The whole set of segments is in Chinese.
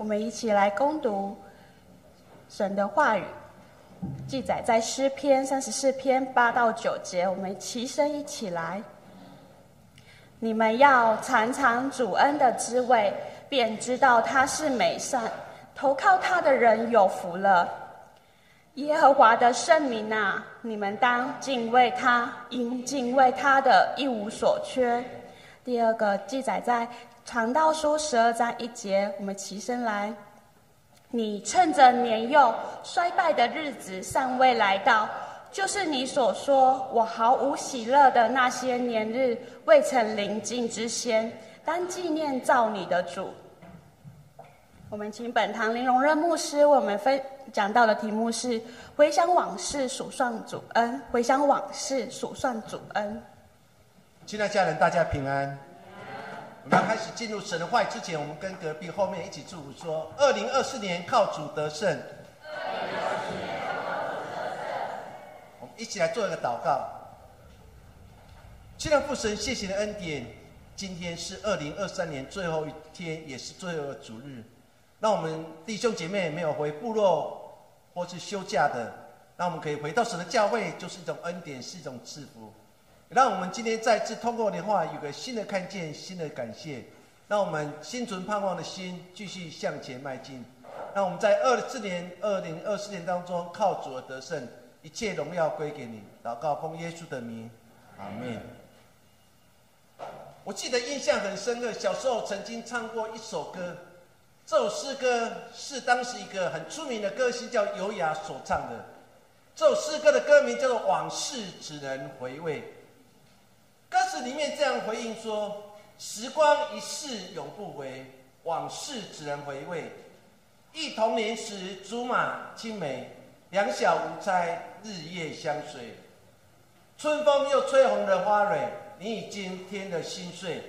我们一起来攻读神的话语，记载在诗篇三十四篇八到九节。我们齐声一起来：你们要尝尝主恩的滋味，便知道他是美善。投靠他的人有福了。耶和华的圣名啊，你们当敬畏他，因敬畏他的一无所缺。第二个记载在。传道书十二章一节，我们齐声来。你趁着年幼衰败的日子尚未来到，就是你所说我毫无喜乐的那些年日未曾临近之先，当纪念造你的主。我们请本堂林荣任牧师为我们分讲到的题目是：回想往事，数算主恩。回想往事，数算主恩。亲爱家人，大家平安。我们要开始进入神的话语之前，我们跟隔壁后面一起祝福说：“二零二四年靠主得胜。”。我们一起来做一个祷告。既然父神，谢谢的恩典。今天是二零二三年最后一天，也是最后的主日。让我们弟兄姐妹没有回部落或是休假的，让我们可以回到神的教会，就是一种恩典，是一种赐福。让我们今天再次通过的话，有个新的看见，新的感谢。让我们心存盼望的心，继续向前迈进。让我们在二四年、二零二四年当中，靠主而得胜，一切荣耀归给你。祷告奉耶稣的名，阿门。我记得印象很深刻，小时候曾经唱过一首歌，这首诗歌是当时一个很出名的歌星叫尤雅所唱的。这首诗歌的歌名叫做《往事只能回味》。歌词里面这样回应说：“时光一逝永不回，往事只能回味。忆童年时竹马青梅，两小无猜，日夜相随。春风又吹红了花蕊，你已经添了心碎，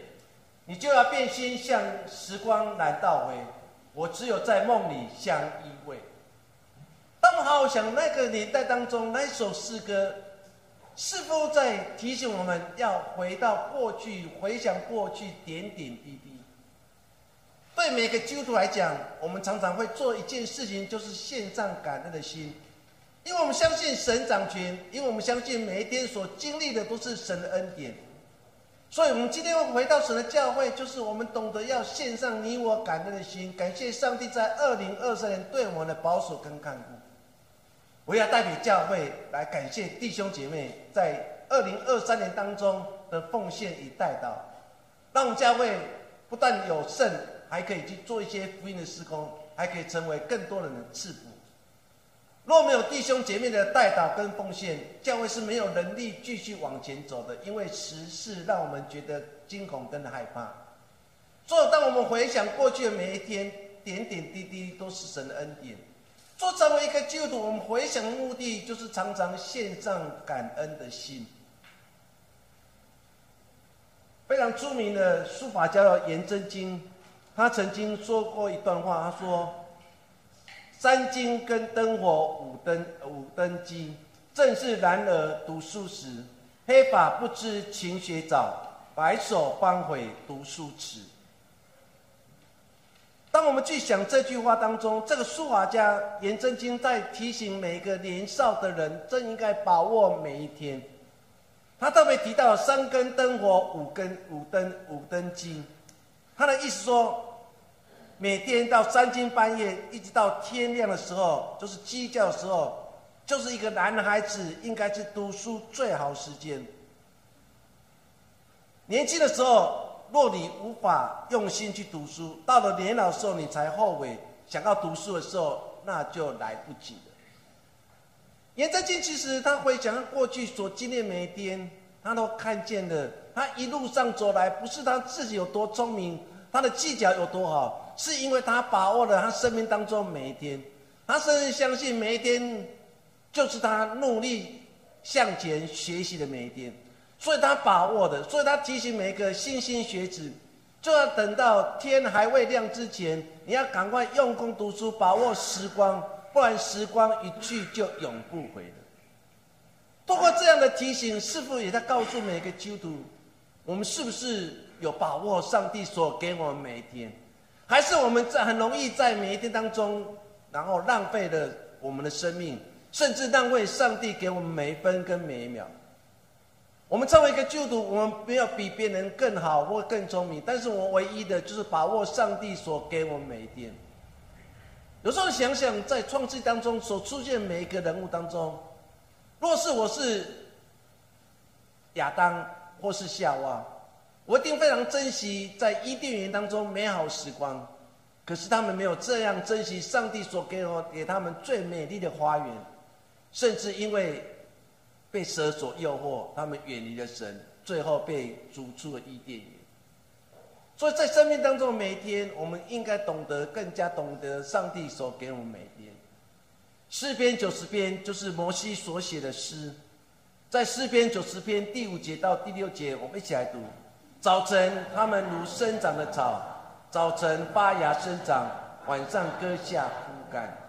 你就要变心，向时光难倒回。我只有在梦里相依偎。”当好好想那个年代当中那首诗歌。是否在提醒我们要回到过去，回想过去点点滴滴？对每个基督徒来讲，我们常常会做一件事情，就是献上感恩的心，因为我们相信神掌权，因为我们相信每一天所经历的都是神的恩典。所以，我们今天回到神的教会，就是我们懂得要献上你我感恩的心，感谢上帝在二零二三年对我们的保守跟看顾。我要代表教会来感谢弟兄姐妹在二零二三年当中的奉献与带祷，让教会不但有胜，还可以去做一些福音的施工，还可以成为更多人的赐福。若没有弟兄姐妹的带祷跟奉献，教会是没有能力继续往前走的，因为时事让我们觉得惊恐跟害怕。所以，当我们回想过去的每一天，点点滴滴都是神的恩典。做成为一个基督徒，我们回想的目的就是常常献上感恩的心。非常著名的书法家颜真卿，他曾经说过一段话，他说：“三更跟灯火五灯五灯鸡，正是男儿读书时。黑发不知勤学早，白首方悔读书迟。”当我们去想这句话当中，这个书法家颜真卿在提醒每一个年少的人，真应该把握每一天。他特别提到三根灯火，五根五灯五灯鸡。他的意思说，每天到三更半夜，一直到天亮的时候，就是鸡叫的时候，就是一个男孩子应该是读书最好时间。年轻的时候。若你无法用心去读书，到了年老时候你才后悔想要读书的时候，那就来不及了。颜真卿其实他回想过去所经历每一天，他都看见了。他一路上走来，不是他自己有多聪明，他的技巧有多好，是因为他把握了他生命当中每一天。他甚至相信每一天就是他努力向前学习的每一天。所以他把握的，所以他提醒每一个新兴学子，就要等到天还未亮之前，你要赶快用功读书，把握时光，不然时光一去就永不回了。通过这样的提醒，是否也在告诉每个基督徒，我们是不是有把握上帝所给我们每一天？还是我们在很容易在每一天当中，然后浪费了我们的生命，甚至浪费上帝给我们每一分跟每一秒。我们作为一个基督徒，我们没有比别人更好或更聪明，但是我唯一的就是把握上帝所给我们每一天。有时候想想，在创世当中所出现每一个人物当中，若是我是亚当或是夏娃。我一定非常珍惜在伊甸园当中美好时光，可是他们没有这样珍惜上帝所给我给他们最美丽的花园，甚至因为被蛇所诱惑，他们远离了神，最后被逐出了伊甸园。所以在生命当中，每一天我们应该懂得更加懂得上帝所给我们每一天。诗篇九十篇就是摩西所写的诗，在诗篇九十篇第五节到第六节，我们一起来读。早晨，他们如生长的草；早晨发芽生长，晚上割下枯干。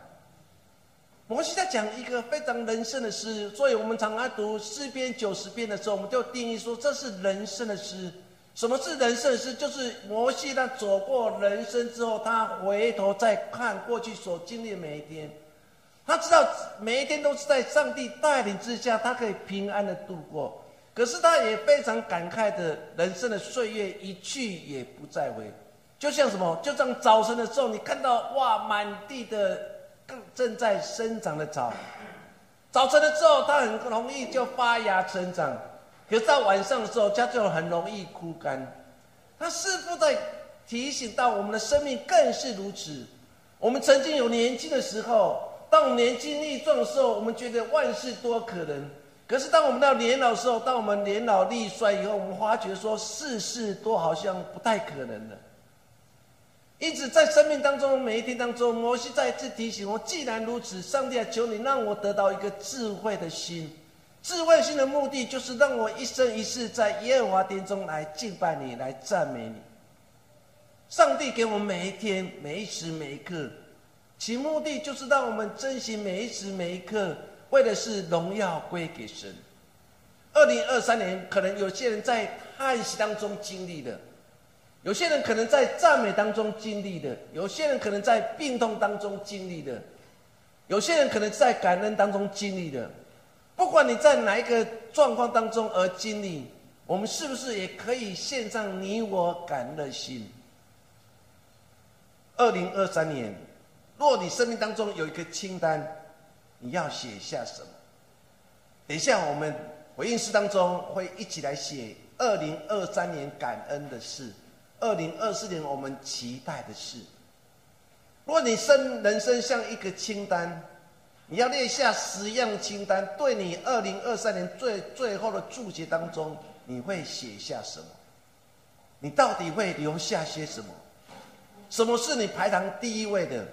摩西在讲一个非常人生的诗，所以我们常常读诗篇九十篇的时候，我们就定义说这是人生的诗。什么是人生的诗？就是摩西他走过人生之后，他回头再看过去所经历的每一天，他知道每一天都是在上帝带领之下，他可以平安的度过。可是他也非常感慨的，人生的岁月一去也不再回，就像什么？就像早晨的时候，你看到哇，满地的正在生长的草，早晨的时候，它很容易就发芽成长，可是到晚上的时候，它就很容易枯干。它似乎在提醒到我们的生命更是如此。我们曾经有年轻的时候，当我们年轻力壮的时候，我们觉得万事多可能。可是，当我们到年老的时候，当我们年老力衰以后，我们发觉说世事都好像不太可能了。因此，在生命当中每一天当中，摩西再次提醒我：既然如此，上帝啊，求你让我得到一个智慧的心。智慧心的目的，就是让我一生一世在耶和华殿中来敬拜你，来赞美你。上帝给我们每一天、每一时、每一刻，其目的就是让我们珍惜每一时、每一刻。为的是荣耀归给神。二零二三年，可能有些人在叹息当中经历了，有些人可能在赞美当中经历的，有些人可能在病痛当中经历的，有些人可能在感恩当中经历的。不管你在哪一个状况当中而经历，我们是不是也可以献上你我感恩的心？二零二三年，若你生命当中有一个清单。你要写下什么？等一下，我们回应诗当中会一起来写二零二三年感恩的事，二零二四年我们期待的事。如果你生人生像一个清单，你要列下十样清单，对你二零二三年最最后的注解当中，你会写下什么？你到底会留下些什么？什么是你排行第一位的？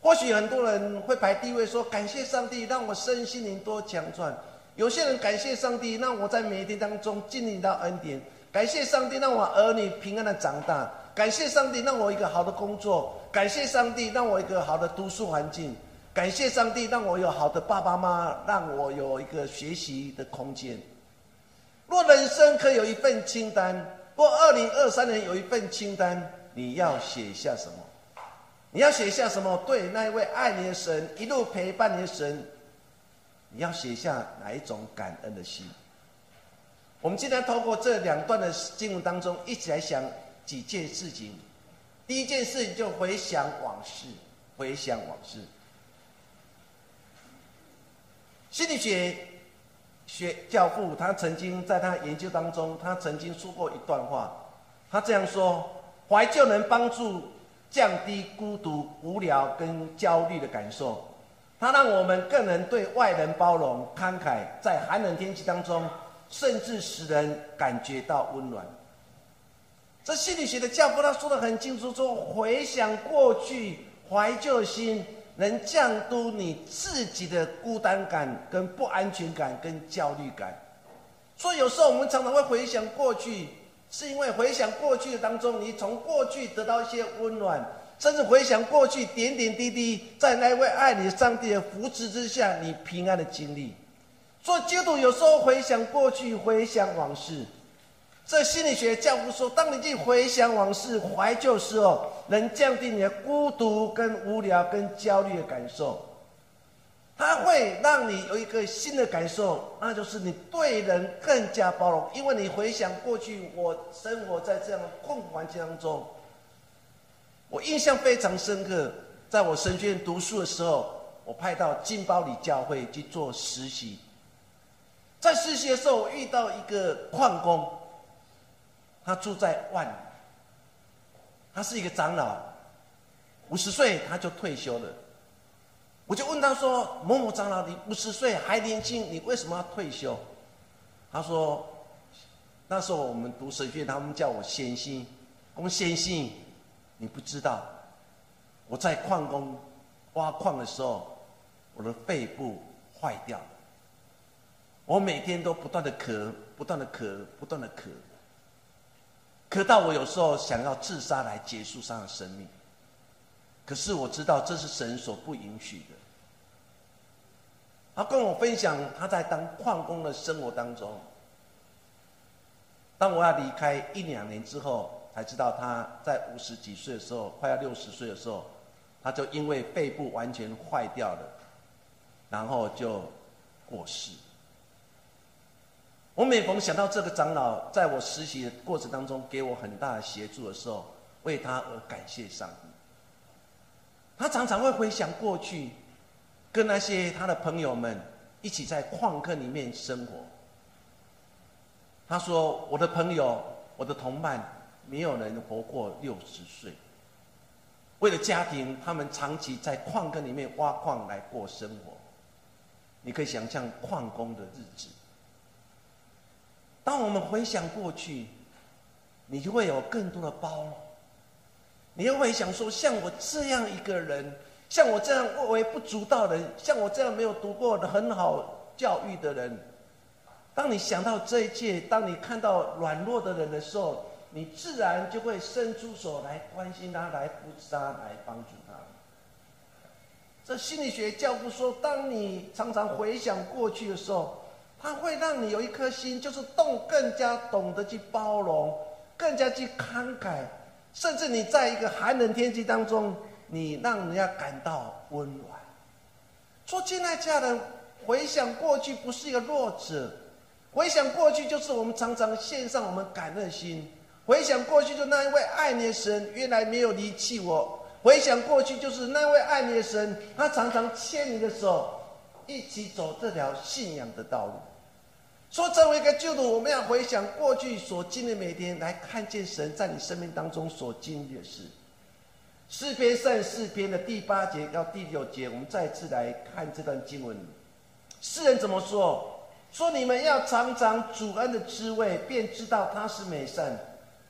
或许很多人会排第一位，说感谢上帝让我身心灵多强壮；有些人感谢上帝让我在每一天当中经历到恩典；感谢上帝让我儿女平安的长大；感谢上帝让我一个好的工作；感谢上帝让我一个好的读书环境；感谢上帝让我有好的爸爸妈妈，让我有一个学习的空间。若人生可以有一份清单，若二零二三年有一份清单，你要写下什么？你要写下什么？对那一位爱你的神，一路陪伴你的神，你要写下哪一种感恩的心？我们今天透过这两段的经文当中，一起来想几件事情。第一件事情就回想往事，回想往事。心理学学教父他曾经在他研究当中，他曾经说过一段话，他这样说：怀旧能帮助。降低孤独、无聊跟焦虑的感受，它让我们更能对外人包容、慷慨，在寒冷天气当中，甚至使人感觉到温暖。这心理学的教父他说的很清楚，说回想过去，怀旧心能降低你自己的孤单感、跟不安全感、跟焦虑感。所以有时候我们常常会回想过去。是因为回想过去的当中，你从过去得到一些温暖，甚至回想过去点点滴滴，在那位爱你的上帝的扶持之下，你平安的经历。做基督有时候回想过去，回想往事，这心理学教父说，当你去回想往事、怀旧时候，能降低你的孤独、跟无聊、跟焦虑的感受。它会让你有一个新的感受，那就是你对人更加包容。因为你回想过去，我生活在这样的困环境当中，我印象非常深刻。在我神学院读书的时候，我派到金包里教会去做实习。在实习的时候，我遇到一个矿工。他住在万，他是一个长老，五十岁他就退休了。我就问他说：“某某长老，你五十岁还年轻，你为什么要退休？”他说：“那时候我们读神学，他们叫我先心。我们先心，你不知道，我在矿工挖矿的时候，我的肺部坏掉，我每天都不断的咳，不断的咳，不断的咳。”咳到我有时候想要自杀来结束他的生命，可是我知道这是神所不允许的。他跟我分享他在当矿工的生活当中，当我要离开一两年之后，才知道他在五十几岁的时候，快要六十岁的时候，他就因为肺部完全坏掉了，然后就过世。我每逢想到这个长老在我实习的过程当中给我很大的协助的时候，为他而感谢上帝。他常常会回想过去，跟那些他的朋友们一起在矿坑里面生活。他说：“我的朋友，我的同伴，没有人活过六十岁。为了家庭，他们长期在矿坑里面挖矿来过生活。你可以想象矿工的日子。”当我们回想过去，你就会有更多的包容。你又会想说，像我这样一个人，像我这样微不足道的人，像我这样没有读过的很好教育的人，当你想到这一切，当你看到软弱的人的时候，你自然就会伸出手来关心他，来扶持他，来帮助他。这心理学教父说，当你常常回想过去的时候。它会让你有一颗心，就是动更加懂得去包容，更加去慷慨，甚至你在一个寒冷天气当中，你让人家感到温暖。说亲爱家人，回想过去不是一个弱者，回想过去就是我们常常献上我们感恩心，回想过去就那一位爱你的神原来没有离弃我，回想过去就是那位爱你的神，他常常牵你的手。一起走这条信仰的道路。说成为一个基督徒，我们要回想过去所经历每天，来看见神在你生命当中所经历的事。诗篇三四篇的第八节到第六节，我们再次来看这段经文。诗人怎么说？说你们要尝尝主恩的滋味，便知道他是美善。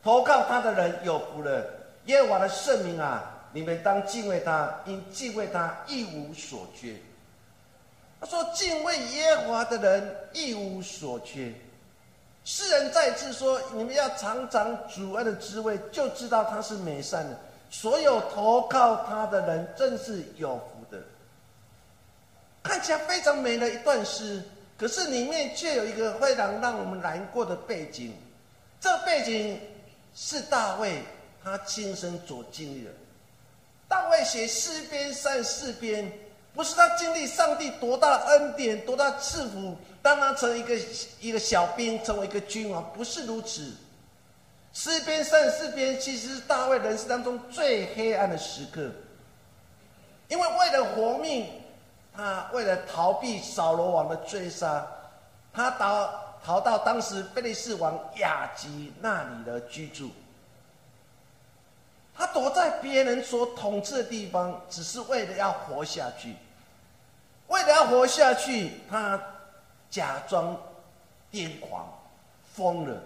投靠他的人有福了。耶和华的圣名啊，你们当敬畏他，因敬畏他一无所缺。他说：“敬畏耶和华的人一无所缺。”诗人再次说：“你们要尝尝主恩的滋味，就知道他是美善的。所有投靠他的人，真是有福的。”看起来非常美的一段诗，可是里面却有一个非常让我们难过的背景。这背景是大卫他亲身所经历的。大卫写诗篇三四篇。不是他经历上帝多大的恩典、多大赐福，当他成一个一个小兵，成为一个君王，不是如此。诗篇三十四篇其实是大卫人生当中最黑暗的时刻，因为为了活命，他为了逃避扫罗王的追杀，他逃逃到当时菲利士王雅吉那里的居住。他躲在别人所统治的地方，只是为了要活下去。为了要活下去，他假装癫狂、疯了，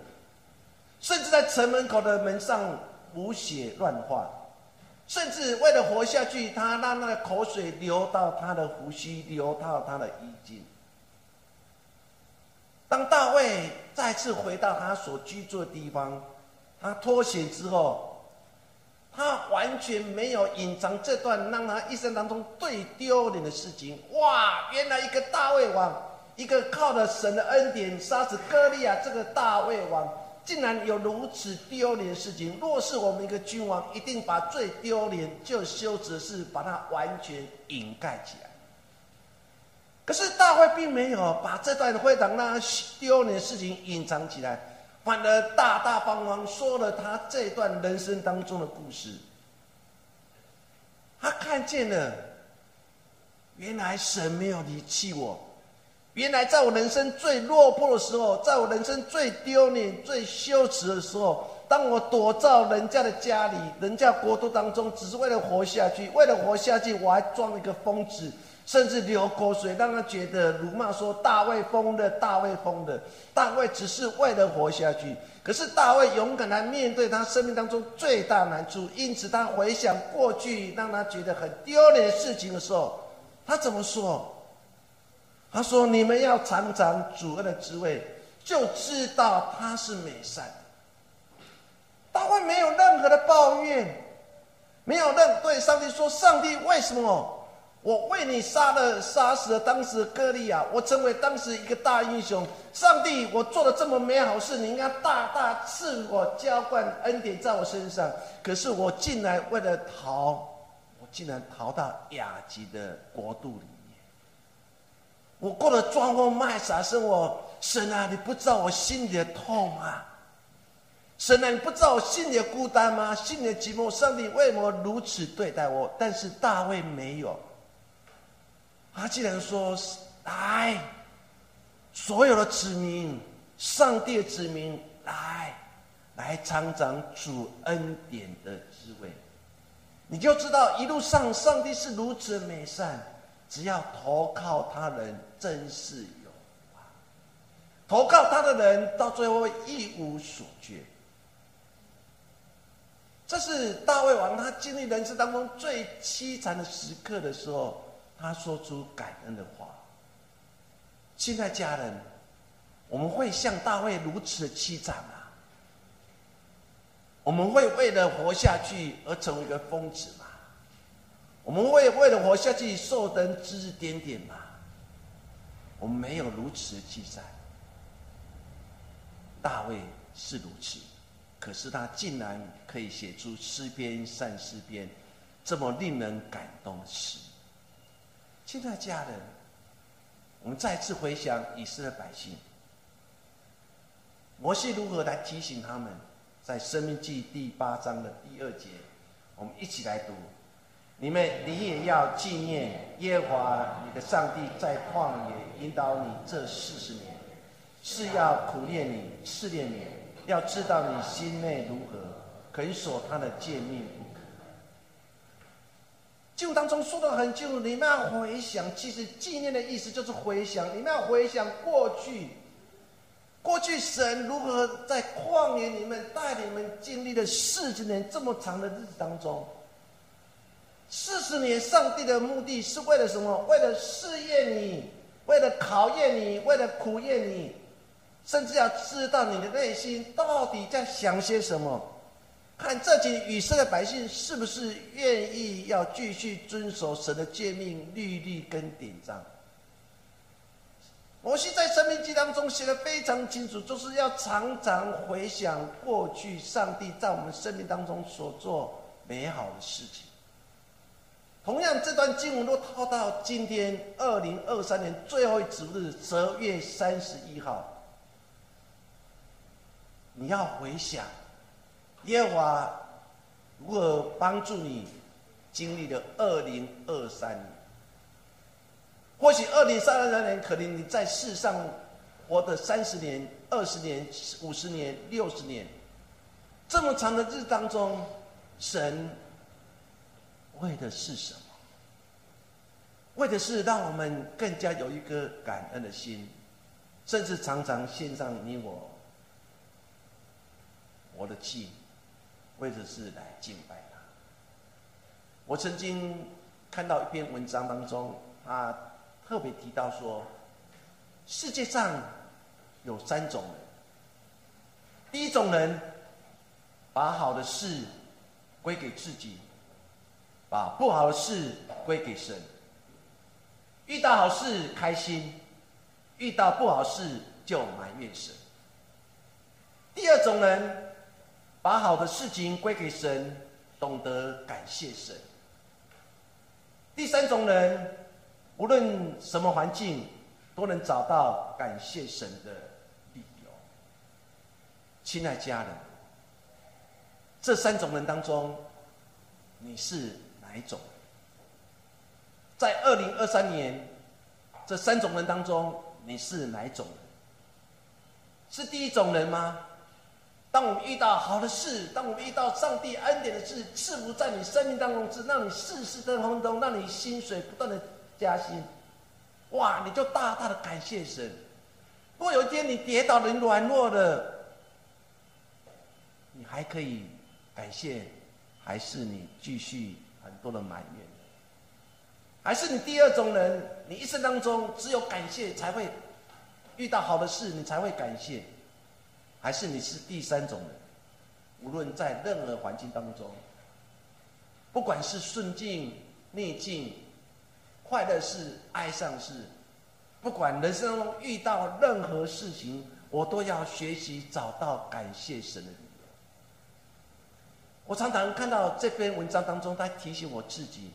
甚至在城门口的门上胡血乱画，甚至为了活下去，他让那个口水流到他的胡须，流到他的衣襟。当大卫再次回到他所居住的地方，他脱险之后。他完全没有隐藏这段让他一生当中最丢脸的事情。哇！原来一个大卫王，一个靠着神的恩典杀死歌利亚这个大卫王，竟然有如此丢脸的事情。若是我们一个君王，一定把最丢脸、就羞耻的事，把它完全掩盖起来。可是大卫并没有把这段会堂那丢脸的事情隐藏起来，反而大大方方说了他这段人生当中的故事。他看见了，原来神没有离弃我。原来在我人生最落魄的时候，在我人生最丢脸、最羞耻的时候，当我躲到人家的家里、人家国度当中，只是为了活下去，为了活下去，我还装一个疯子，甚至流口水，让他觉得辱骂说：“大卫疯了，大卫疯了。”大卫只是为了活下去，可是大卫勇敢来面对他生命当中最大难处，因此他回想过去让他觉得很丢脸的事情的时候，他怎么说？他说：“你们要尝尝主恩的滋味，就知道他是美善。”大卫没有任何的抱怨，没有任对上帝说：“上帝，为什么我为你杀了杀死了当时的歌利亚，我成为当时一个大英雄？上帝，我做了这么美好事，你应该大大赐我浇灌恩典在我身上。可是我竟然为了逃，我竟然逃到雅吉的国度里面。”我过了装疯卖傻生活，神啊，你不知道我心里的痛啊！神啊，你不知道我心里的孤单吗？心里的寂寞，上帝为什么如此对待我？但是大卫没有，他竟然说：“来，所有的子民，上帝的子民，来，来尝尝主恩典的滋味，你就知道一路上上帝是如此美善。”只要投靠他人，真是有啊！投靠他的人，到最后一无所缺。这是大卫王他经历人生当中最凄惨的时刻的时候，他说出感恩的话。现在家人，我们会像大卫如此的凄惨吗？我们会为了活下去而成为一个疯子吗？我们为为了活下去受人指指点点吗？我们没有如此的记载。大卫是如此，可是他竟然可以写出诗篇、善诗篇，这么令人感动的诗。亲爱的家人，我们再次回想以色列百姓，摩西如何来提醒他们，在《生命记》第八章的第二节，我们一起来读。你们，你也要纪念耶和华你的上帝在旷野引导你这四十年，是要苦练你、试炼你，要知道你心内如何，肯守他的诫命不可。经当中说的很清楚，你们要回想，其实纪念的意思就是回想，你们要回想过去，过去神如何在旷野里面带你们经历了四十年这么长的日子当中。四十年，上帝的目的是为了什么？为了试验你，为了考验你，为了苦验你，甚至要知道你的内心到底在想些什么。看这群以色列百姓是不是愿意要继续遵守神的诫命、律例跟典章。摩西在《生命记》当中写的非常清楚，就是要常常回想过去上帝在我们生命当中所做美好的事情。同样，这段经文都套到今天二零二三年最后一主日十二月三十一号，你要回想耶和华如何帮助你经历了二零二三年。或许二零三三年，可能你在世上活的三十年、二十年、五十年、六十年，这么长的日当中，神。为的是什么？为的是让我们更加有一颗感恩的心，甚至常常献上你我我的祭，为的是来敬拜他。我曾经看到一篇文章当中，他特别提到说，世界上有三种人。第一种人，把好的事归给自己。把不好的事归给神。遇到好事开心，遇到不好事就埋怨神。第二种人，把好的事情归给神，懂得感谢神。第三种人，无论什么环境，都能找到感谢神的理由。亲爱家人，这三种人当中，你是哪一种？在二零二三年，这三种人当中，你是哪一种人？是第一种人吗？当我们遇到好的事，当我们遇到上帝恩典的事，赐福在你生命当中，是让你事事登亨通，让你薪水不断的加薪，哇！你就大大的感谢神。如果有一天你跌倒了、软弱了，你还可以感谢，还是你继续很多的埋怨？还是你第二种人，你一生当中只有感谢才会遇到好的事，你才会感谢？还是你是第三种人，无论在任何环境当中，不管是顺境、逆境、快乐事、哀伤事，不管人生中遇到任何事情，我都要学习找到感谢神的理由。我常常看到这篇文章当中，他提醒我自己，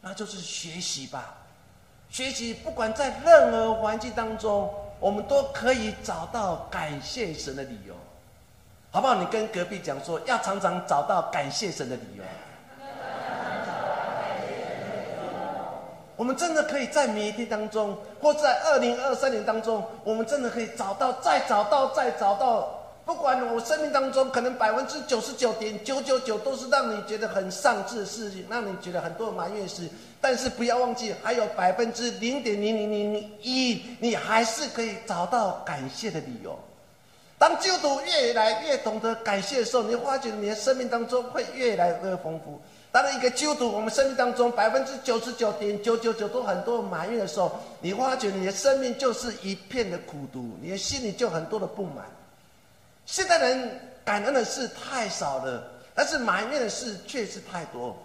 那就是学习吧，学习不管在任何环境当中。我们都可以找到感谢神的理由，好不好？你跟隔壁讲说，要常常找到感谢神的理由。我们真的可以在每一天当中，或在二零二三年当中，我们真的可以找到，再找到，再找到。不管我生命当中可能百分之九十九点九九九都是让你觉得很丧志的事情，让你觉得很多埋怨事，但是不要忘记，还有百分之零点零零零一，你还是可以找到感谢的理由。当基督徒越来越懂得感谢的时候，你发觉你的生命当中会越来越丰富。当一个基督徒，我们生命当中百分之九十九点九九九都很多埋怨的时候，你发觉你的生命就是一片的苦毒，你的心里就很多的不满。现代人感恩的事太少了，但是埋怨的事却是太多。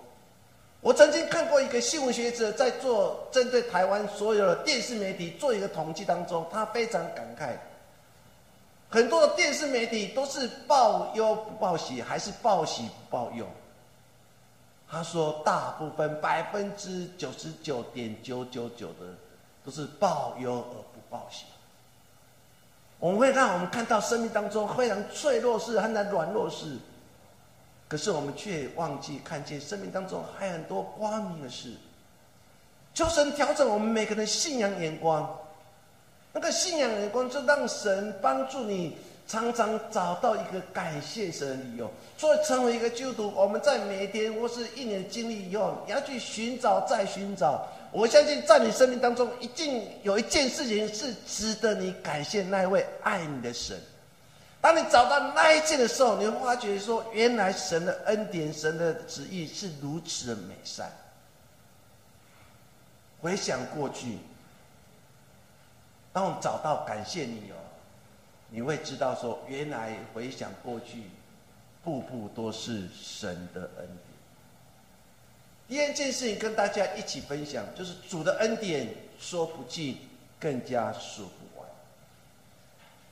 我曾经看过一个新闻学者在做针对台湾所有的电视媒体做一个统计当中，他非常感慨，很多的电视媒体都是报忧不报喜，还是报喜不报忧。他说，大部分百分之九十九点九九九的都是报忧而不报喜。我们会让我们看到生命当中非常脆弱事、很难软弱事，可是我们却忘记看见生命当中还有很多光明的事。求神调整我们每个人信仰眼光，那个信仰眼光就让神帮助你常常找到一个感谢神的理由。所以成为一个基督徒，我们在每一天或是一年经历以后，你要去寻找、再寻找。我相信，在你生命当中，一定有一件事情是值得你感谢那位爱你的神。当你找到那一件的时候，你会发觉说，原来神的恩典、神的旨意是如此的美善。回想过去，当我们找到感谢你哦，你会知道说，原来回想过去，步步都是神的恩典。第二件事情跟大家一起分享，就是主的恩典说不尽，更加说不完。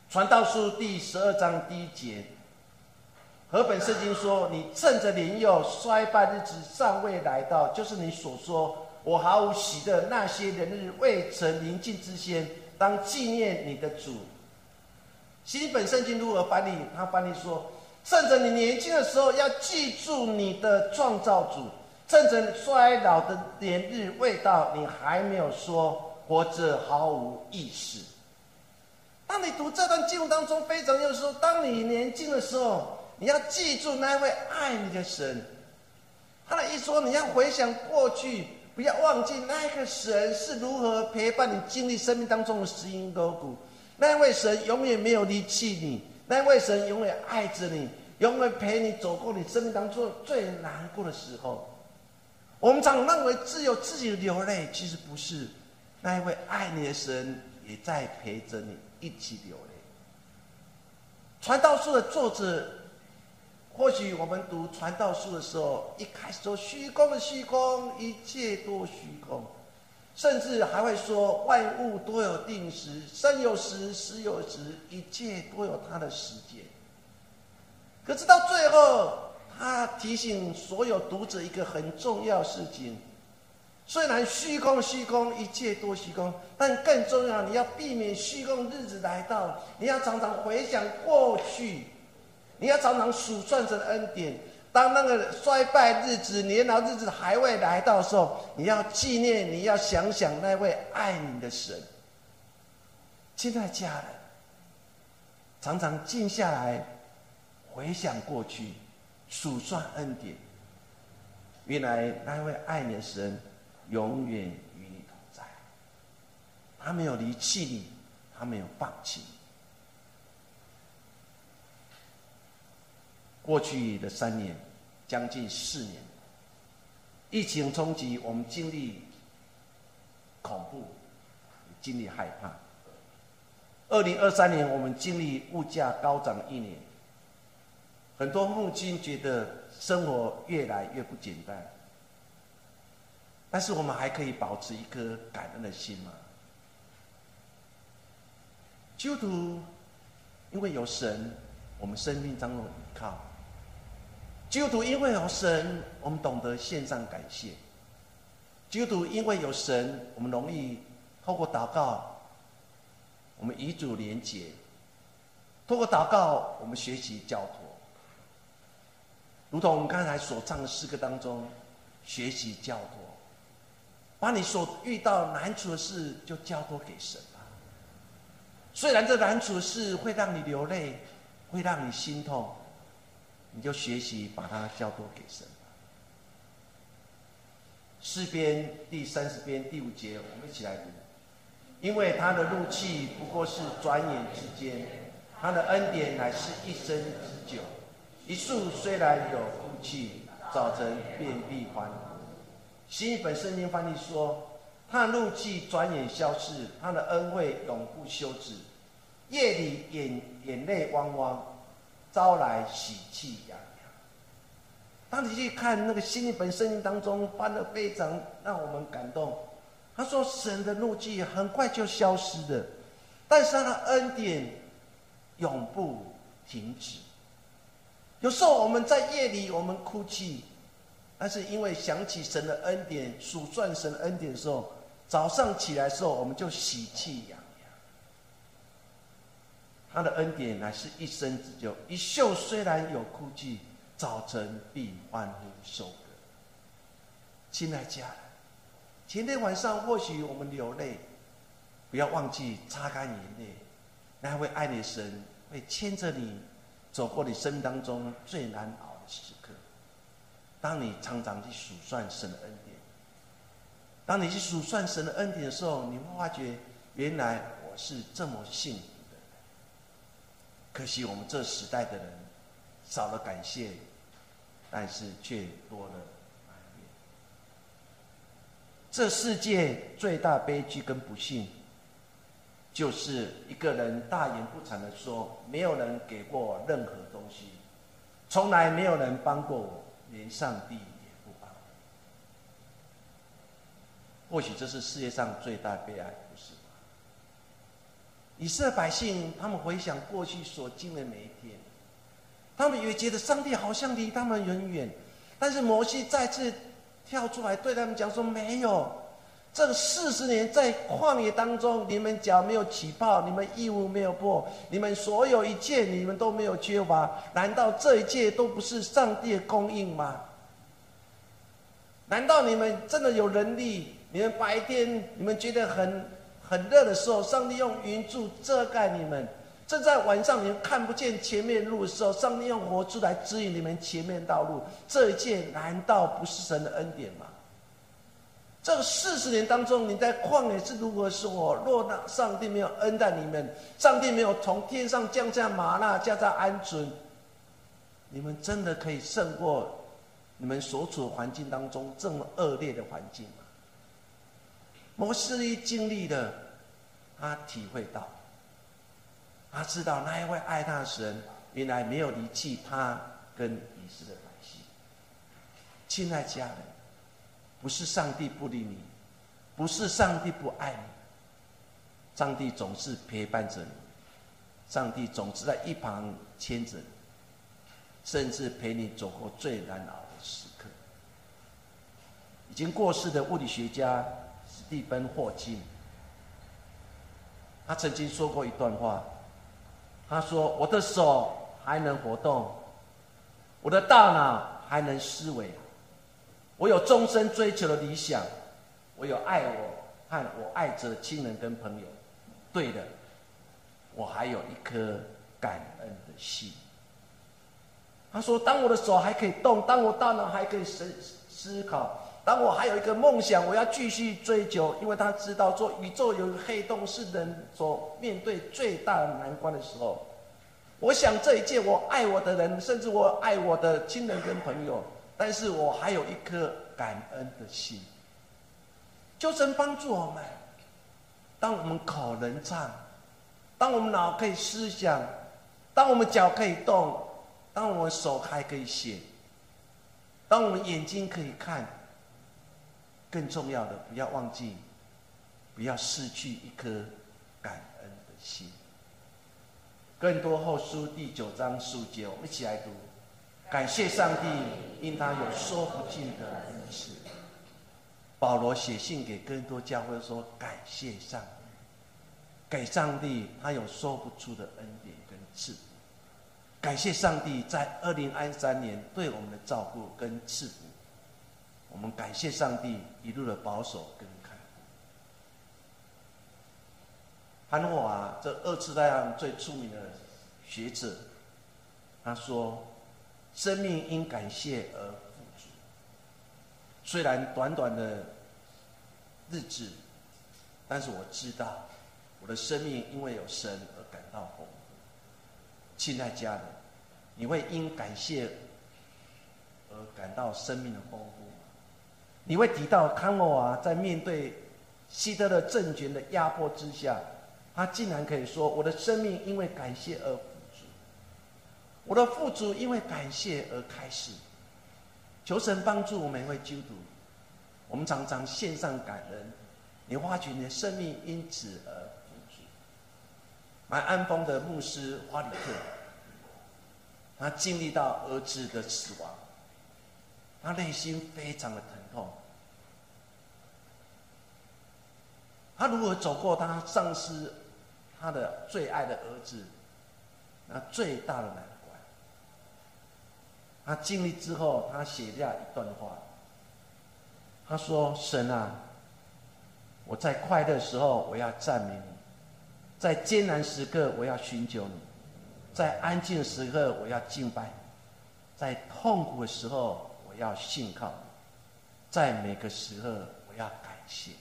传道书第十二章第一节，和本圣经说：“你趁着年幼衰败日子尚未来到，就是你所说我毫无喜的那些人日未曾临近之先，当纪念你的主。”新本圣经如何翻译？他翻译说：“趁着你年轻的时候，要记住你的创造主。”趁着衰老的年日未到，你还没有说活着毫无意识。当你读这段经文当中，非常就是说，当你年轻的时候，你要记住那位爱你的神。他的一说，你要回想过去，不要忘记那个神是如何陪伴你经历生命当中的石英沟谷。那位神永远没有离弃你，那位神永远爱着你，永远陪你走过你生命当中最难过的时候。我们常认为只有自己流泪，其实不是。那一位爱你的神也在陪着你一起流泪。传道书的作者，或许我们读传道书的时候，一开始说虚空的虚空，一切多虚空，甚至还会说万物都有定时，生有时，死有时，一切都有它的时间。可是到最后，他提醒所有读者一个很重要事情：虽然虚空虚空，一切多虚空，但更重要，你要避免虚空日子来到，你要常常回想过去，你要常常数算着恩典。当那个衰败日子、年老日子还未来到的时候，你要纪念，你要想想那位爱你的神。亲爱家人，常常静下来，回想过去，数算恩典。原来那位爱你的神，永远与你同在。他没有离弃你，他没有放弃你。过去的三年。将近四年，疫情冲击，我们经历恐怖，经历害怕。二零二三年，我们经历物价高涨一年，很多父亲觉得生活越来越不简单。但是我们还可以保持一颗感恩的心吗？基督徒，因为有神，我们生命当中依靠。基督徒因为有神，我们懂得献上感谢。基督徒因为有神，我们容易透过祷告，我们与主连结；透过祷告，我们学习交托。如同我们刚才所唱的诗歌当中，学习交托，把你所遇到难处的事就交托给神吧。虽然这难处的事会让你流泪，会让你心痛。你就学习把它交托给神吧。诗篇第三十篇第五节，我们一起来读。因为他的怒气不过是转眼之间，他的恩典乃是一生之久。一树虽然有哭泣，早晨便必欢。新一本圣经翻译说：他的怒气转眼消逝，他的恩惠永不休止。夜里眼眼泪汪汪。招来喜气洋洋。当你去看那个新一本圣经当中，翻的非常让我们感动。他说：“神的怒气很快就消失的，但是他的恩典永不停止。”有时候我们在夜里我们哭泣，但是因为想起神的恩典，数算神的恩典的时候，早上起来的时候我们就喜气洋洋。他的恩典乃是一生之久，一宿虽然有哭泣，早晨必欢呼收割。亲爱家人，前天晚上或许我们流泪，不要忘记擦干眼泪。那位爱你的神会牵着你走过你生当中最难熬的时刻。当你常常去数算神的恩典，当你去数算神的恩典的时候，你会发觉，原来我是这么幸福的。可惜我们这时代的人少了感谢，但是却多了埋怨。这世界最大悲剧跟不幸，就是一个人大言不惭的说：“没有人给过我任何东西，从来没有人帮过我，连上帝也不帮。”或许这是世界上最大的悲哀。不是吗以色列百姓，他们回想过去所经的每一天，他们也觉得上帝好像离他们很远。但是摩西再次跳出来对他们讲说：“没有，这四十年在旷野当中，你们脚没有起泡，你们义务没有破，你们所有一切你们都没有缺乏。难道这一切都不是上帝的供应吗？难道你们真的有能力？你们白天你们觉得很？”很热的时候，上帝用云柱遮盖你们；正在晚上你们看不见前面路的时候，上帝用火柱来指引你们前面道路。这一切难道不是神的恩典吗？这四十年当中，你在旷野是如何生活？若那上帝没有恩待你们，上帝没有从天上降下玛纳加在鹌鹑，你们真的可以胜过你们所处的环境当中这么恶劣的环境吗？摩西经历了，他体会到，他知道那一位爱他的神，原来没有离弃他跟以色列百姓。亲爱家人，不是上帝不理你，不是上帝不爱你，上帝总是陪伴着你，上帝总是在一旁牵着你。甚至陪你走过最难熬的时刻。已经过世的物理学家史蒂芬·霍金，他曾经说过一段话，他说：“我的手还能活动，我的大脑还能思维，我有终身追求的理想，我有爱我和我爱着的亲人跟朋友。对的，我还有一颗感恩的心。”他说：“当我的手还可以动，当我大脑还可以思思考，当我还有一个梦想，我要继续追求，因为他知道，说宇宙有个黑洞是人所面对最大的难关的时候。我想这一届，我爱我的人，甚至我爱我的亲人跟朋友，但是我还有一颗感恩的心。求神帮助我们，当我们口能唱，当我们脑可以思想，当我们脚可以动。”当我们手还可以写，当我们眼睛可以看，更重要的，不要忘记，不要失去一颗感恩的心。更多后书第九章书节，我们一起来读。感谢上帝，因他有说不尽的恩赐。保罗写信给更多教会说：感谢上帝，给上帝他有说不出的恩典跟赐福。感谢上帝在二零二三年对我们的照顾跟赐福，我们感谢上帝一路的保守跟看。潘华这二次大战最出名的学者，他说：“生命因感谢而富足。虽然短短的日子，但是我知道我的生命因为有神而感到丰富。”亲爱家人，你会因感谢而感到生命的丰富？你会提到康诺瓦在面对希特勒政权的压迫之下，他竟然可以说：“我的生命因为感谢而富，我的富足因为感谢而开始。”求神帮助我们每位基督徒，我们常常献上感恩，你发觉你的生命因此而。蛮安丰的牧师华里克，他经历到儿子的死亡，他内心非常的疼痛。他如何走过他丧失他的最爱的儿子那最大的难？他经历之后，他写下一段话。他说：“神啊，我在快乐时候，我要赞美你。”在艰难时刻，我要寻求你；在安静时刻，我要敬拜；在痛苦的时候，我要信靠你；在每个时刻，我要感谢。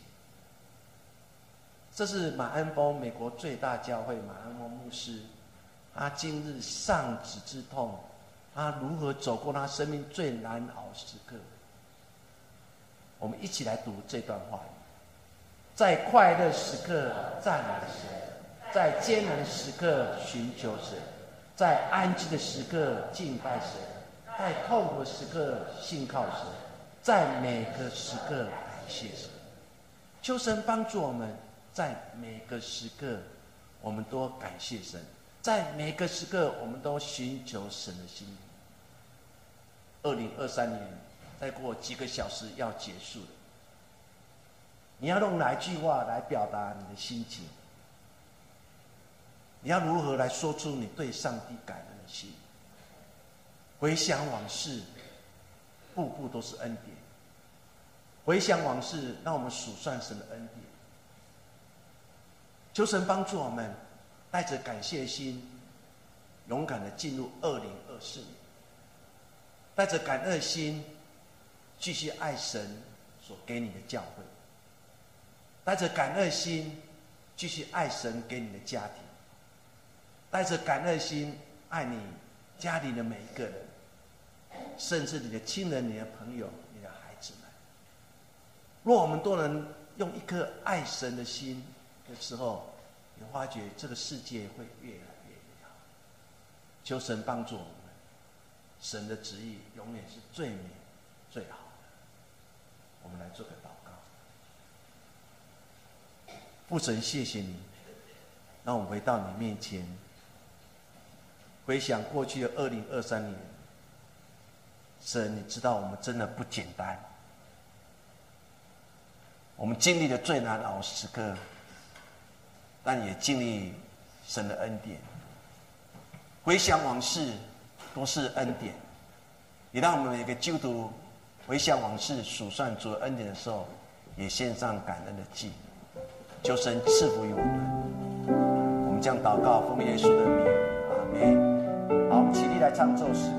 这是马恩峰，美国最大教会马恩峰牧师，他今日丧子之痛，他如何走过他生命最难熬时刻？我们一起来读这段话：在快乐时刻赞美神。在艰难时刻寻求神，在安静的时刻敬拜神，在痛苦时刻信靠神，在每个时刻感谢神。求神帮助我们，在每个时刻，我们都感谢神；在每个时刻，我们都寻求神的心。二零二三年再过几个小时要结束了，你要用哪一句话来表达你的心情？你要如何来说出你对上帝感恩的心？回想往事，步步都是恩典。回想往事，让我们数算神的恩典。求神帮助我们，带着感谢心，勇敢的进入二零二四年。带着感恩心，继续爱神所给你的教会。带着感恩心，继续爱神给你的家庭。带着感恩心爱你家里的每一个人，甚至你的亲人、你的朋友、你的孩子们。若我们都能用一颗爱神的心的时候，你发觉这个世界会越来越美好。求神帮助我们，神的旨意永远是最美、最好的。我们来做个祷告。父神，谢谢你，让我们回到你面前。回想过去的二零二三年，神，你知道我们真的不简单，我们经历了最难熬时刻，但也经历神的恩典。回想往事，都是恩典，也让我们每个基督徒回想往事、数算主恩典的时候，也献上感恩的祭。求神赐福于我们。我们将祷告奉耶稣的名，阿门。好，我们起立来唱这首诗歌。